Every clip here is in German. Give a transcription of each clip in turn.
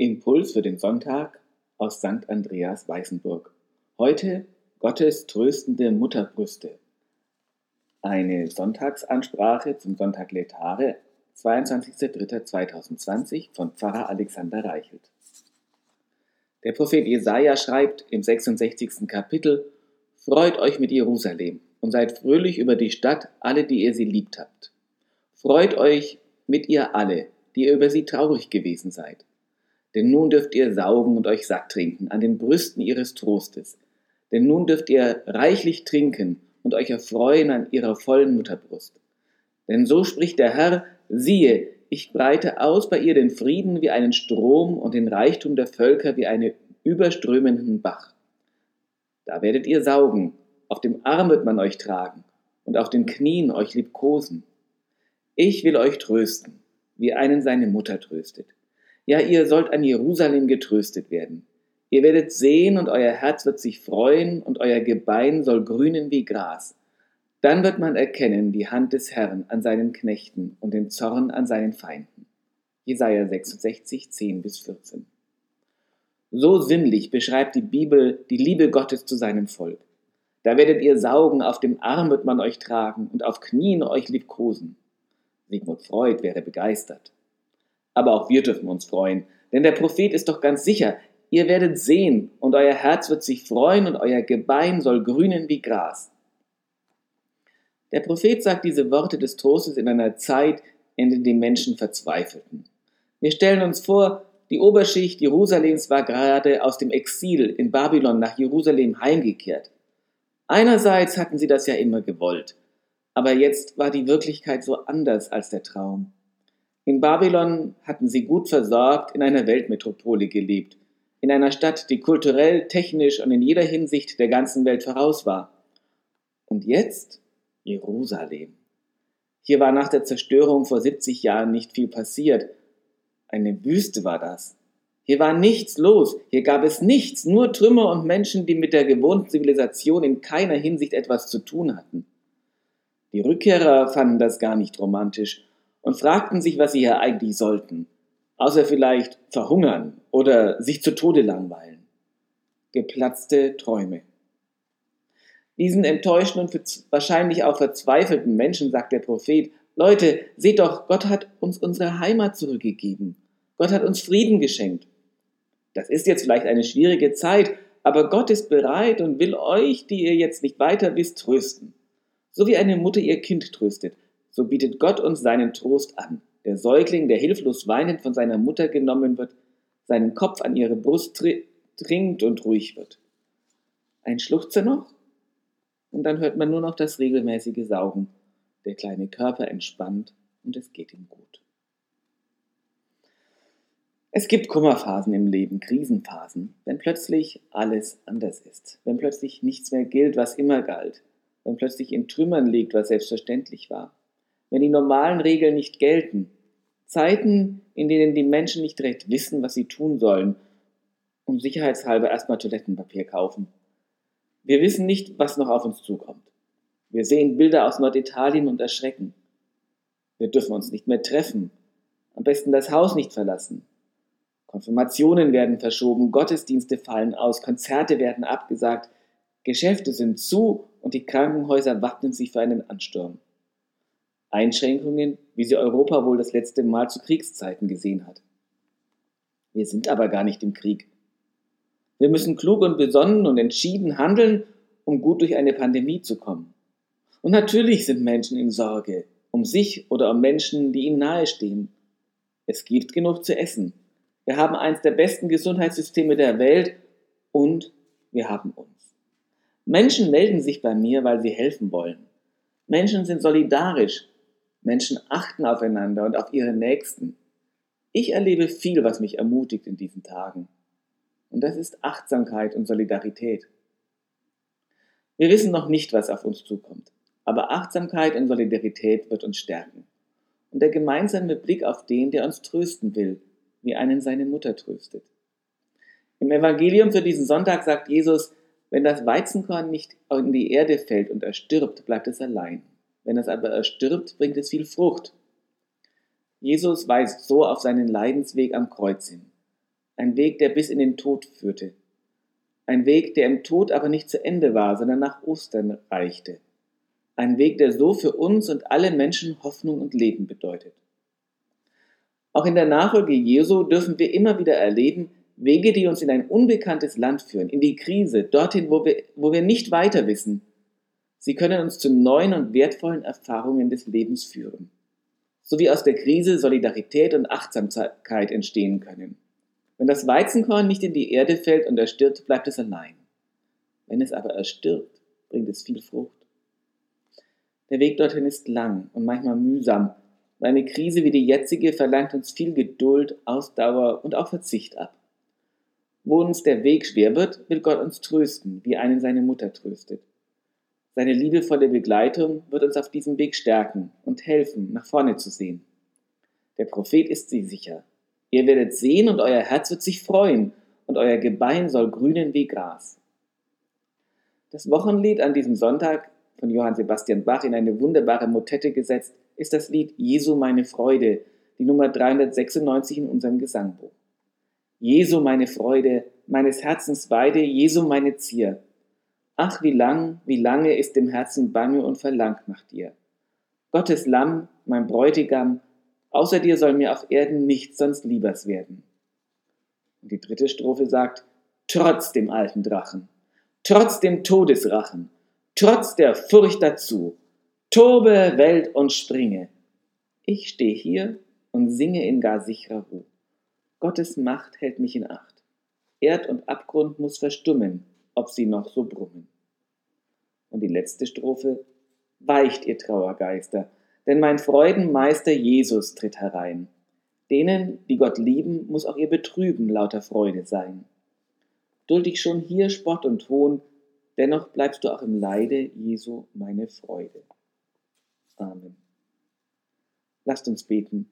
Impuls für den Sonntag aus St. Andreas Weißenburg. Heute Gottes tröstende Mutterbrüste. Eine Sonntagsansprache zum Sonntag Letare, 22.03.2020 von Pfarrer Alexander Reichelt. Der Prophet Jesaja schreibt im 66. Kapitel: Freut euch mit Jerusalem und seid fröhlich über die Stadt, alle, die ihr sie liebt habt. Freut euch mit ihr alle, die ihr über sie traurig gewesen seid. Denn nun dürft ihr saugen und euch satt trinken an den Brüsten ihres Trostes. Denn nun dürft ihr reichlich trinken und euch erfreuen an ihrer vollen Mutterbrust. Denn so spricht der Herr, siehe, ich breite aus bei ihr den Frieden wie einen Strom und den Reichtum der Völker wie einen überströmenden Bach. Da werdet ihr saugen, auf dem Arm wird man euch tragen und auf den Knien euch liebkosen. Ich will euch trösten, wie einen seine Mutter tröstet. Ja, ihr sollt an Jerusalem getröstet werden. Ihr werdet sehen und euer Herz wird sich freuen und euer Gebein soll grünen wie Gras. Dann wird man erkennen die Hand des Herrn an seinen Knechten und den Zorn an seinen Feinden. Jesaja 66, 10 bis 14. So sinnlich beschreibt die Bibel die Liebe Gottes zu seinem Volk. Da werdet ihr saugen, auf dem Arm wird man euch tragen und auf Knien euch liebkosen. Sigmund Freud wäre begeistert. Aber auch wir dürfen uns freuen, denn der Prophet ist doch ganz sicher, ihr werdet sehen und euer Herz wird sich freuen und euer Gebein soll grünen wie Gras. Der Prophet sagt diese Worte des Trostes in einer Zeit, in der die Menschen verzweifelten. Wir stellen uns vor, die Oberschicht Jerusalems war gerade aus dem Exil in Babylon nach Jerusalem heimgekehrt. Einerseits hatten sie das ja immer gewollt, aber jetzt war die Wirklichkeit so anders als der Traum. In Babylon hatten sie gut versorgt in einer Weltmetropole gelebt, in einer Stadt, die kulturell, technisch und in jeder Hinsicht der ganzen Welt voraus war. Und jetzt Jerusalem. Hier war nach der Zerstörung vor 70 Jahren nicht viel passiert. Eine Wüste war das. Hier war nichts los, hier gab es nichts, nur Trümmer und Menschen, die mit der gewohnten Zivilisation in keiner Hinsicht etwas zu tun hatten. Die Rückkehrer fanden das gar nicht romantisch und fragten sich, was sie hier eigentlich sollten, außer vielleicht verhungern oder sich zu Tode langweilen. Geplatzte Träume. Diesen enttäuschten und wahrscheinlich auch verzweifelten Menschen sagt der Prophet, Leute, seht doch, Gott hat uns unsere Heimat zurückgegeben. Gott hat uns Frieden geschenkt. Das ist jetzt vielleicht eine schwierige Zeit, aber Gott ist bereit und will euch, die ihr jetzt nicht weiter wisst, trösten. So wie eine Mutter ihr Kind tröstet, so bietet Gott uns seinen Trost an. Der Säugling, der hilflos weinend von seiner Mutter genommen wird, seinen Kopf an ihre Brust trinkt und ruhig wird. Ein Schluchzer noch? Und dann hört man nur noch das regelmäßige Saugen. Der kleine Körper entspannt und es geht ihm gut. Es gibt Kummerphasen im Leben, Krisenphasen, wenn plötzlich alles anders ist, wenn plötzlich nichts mehr gilt, was immer galt, wenn plötzlich in Trümmern liegt, was selbstverständlich war, wenn die normalen Regeln nicht gelten, Zeiten, in denen die Menschen nicht recht wissen, was sie tun sollen, um sicherheitshalber erstmal Toilettenpapier kaufen. Wir wissen nicht, was noch auf uns zukommt. Wir sehen Bilder aus Norditalien und erschrecken. Wir dürfen uns nicht mehr treffen, am besten das Haus nicht verlassen. Konfirmationen werden verschoben, Gottesdienste fallen aus, Konzerte werden abgesagt, Geschäfte sind zu und die Krankenhäuser wappnen sich für einen Ansturm. Einschränkungen, wie sie Europa wohl das letzte Mal zu Kriegszeiten gesehen hat. Wir sind aber gar nicht im Krieg. Wir müssen klug und besonnen und entschieden handeln, um gut durch eine Pandemie zu kommen. Und natürlich sind Menschen in Sorge, um sich oder um Menschen, die ihnen nahestehen. Es gibt genug zu essen. Wir haben eines der besten Gesundheitssysteme der Welt und wir haben uns. Menschen melden sich bei mir, weil sie helfen wollen. Menschen sind solidarisch. Menschen achten aufeinander und auf ihre Nächsten. Ich erlebe viel, was mich ermutigt in diesen Tagen. Und das ist Achtsamkeit und Solidarität. Wir wissen noch nicht, was auf uns zukommt, aber Achtsamkeit und Solidarität wird uns stärken. Und der gemeinsame Blick auf den, der uns trösten will, wie einen seine Mutter tröstet. Im Evangelium für diesen Sonntag sagt Jesus, wenn das Weizenkorn nicht in die Erde fällt und erstirbt, bleibt es allein. Wenn es aber erstirbt, bringt es viel Frucht. Jesus weist so auf seinen Leidensweg am Kreuz hin. ein Weg, der bis in den Tod führte, ein Weg, der im Tod aber nicht zu Ende war, sondern nach Ostern reichte, ein Weg, der so für uns und alle Menschen Hoffnung und Leben bedeutet. Auch in der Nachfolge Jesu dürfen wir immer wieder erleben, Wege, die uns in ein unbekanntes Land führen, in die Krise, dorthin, wo wir, wo wir nicht weiter wissen. Sie können uns zu neuen und wertvollen Erfahrungen des Lebens führen. So wie aus der Krise Solidarität und Achtsamkeit entstehen können. Wenn das Weizenkorn nicht in die Erde fällt und erstirbt, bleibt es allein. Wenn es aber erstirbt, bringt es viel Frucht. Der Weg dorthin ist lang und manchmal mühsam. Und eine Krise wie die jetzige verlangt uns viel Geduld, Ausdauer und auch Verzicht ab. Wo uns der Weg schwer wird, will Gott uns trösten, wie einen seine Mutter tröstet. Seine liebevolle Begleitung wird uns auf diesem Weg stärken und helfen, nach vorne zu sehen. Der Prophet ist sie sicher. Ihr werdet sehen und euer Herz wird sich freuen und euer Gebein soll grünen wie Gras. Das Wochenlied an diesem Sonntag von Johann Sebastian Bach in eine wunderbare Motette gesetzt ist das Lied Jesu meine Freude, die Nummer 396 in unserem Gesangbuch. Jesu meine Freude, meines Herzens Weide, Jesu meine Zier. Ach, wie lang, wie lange ist dem Herzen bange und verlangt nach dir. Gottes Lamm, mein Bräutigam, außer dir soll mir auf Erden nichts sonst liebers werden. Und die dritte Strophe sagt, trotz dem alten Drachen, trotz dem Todesrachen, trotz der Furcht dazu, tobe, Welt und springe. Ich steh hier und singe in gar sicherer Ruhe. Gottes Macht hält mich in Acht. Erd und Abgrund muss verstummen, ob sie noch so brummen. Und die letzte Strophe, weicht ihr Trauergeister, denn mein Freudenmeister Jesus tritt herein. Denen, die Gott lieben, muss auch ihr Betrüben lauter Freude sein. Duld ich schon hier Spott und Hohn, dennoch bleibst du auch im Leide, Jesu, meine Freude. Amen. Lasst uns beten.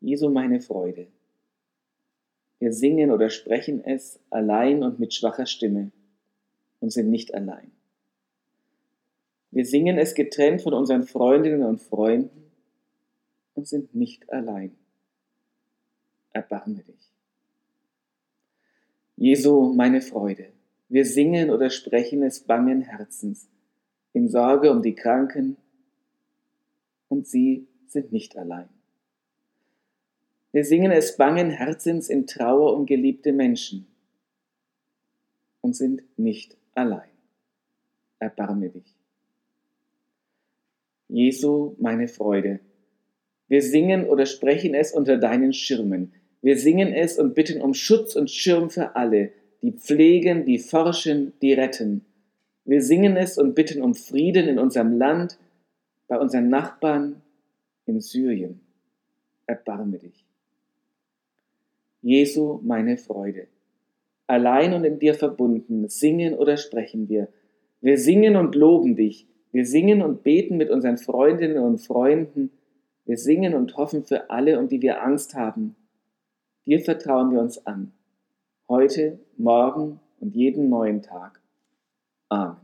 Jesu, meine Freude. Wir singen oder sprechen es allein und mit schwacher Stimme und sind nicht allein. Wir singen es getrennt von unseren Freundinnen und Freunden und sind nicht allein. Erbarme dich. Jesu, meine Freude, wir singen oder sprechen es bangen Herzens, in Sorge um die Kranken, und sie sind nicht allein. Wir singen es bangen Herzens in Trauer um geliebte Menschen und sind nicht allein. Erbarme dich. Jesu, meine Freude. Wir singen oder sprechen es unter deinen Schirmen. Wir singen es und bitten um Schutz und Schirm für alle, die pflegen, die forschen, die retten. Wir singen es und bitten um Frieden in unserem Land, bei unseren Nachbarn in Syrien. Erbarme dich. Jesu, meine Freude. Allein und in dir verbunden singen oder sprechen wir. Wir singen und loben dich. Wir singen und beten mit unseren Freundinnen und Freunden. Wir singen und hoffen für alle, um die wir Angst haben. Dir vertrauen wir uns an. Heute, morgen und jeden neuen Tag. Amen.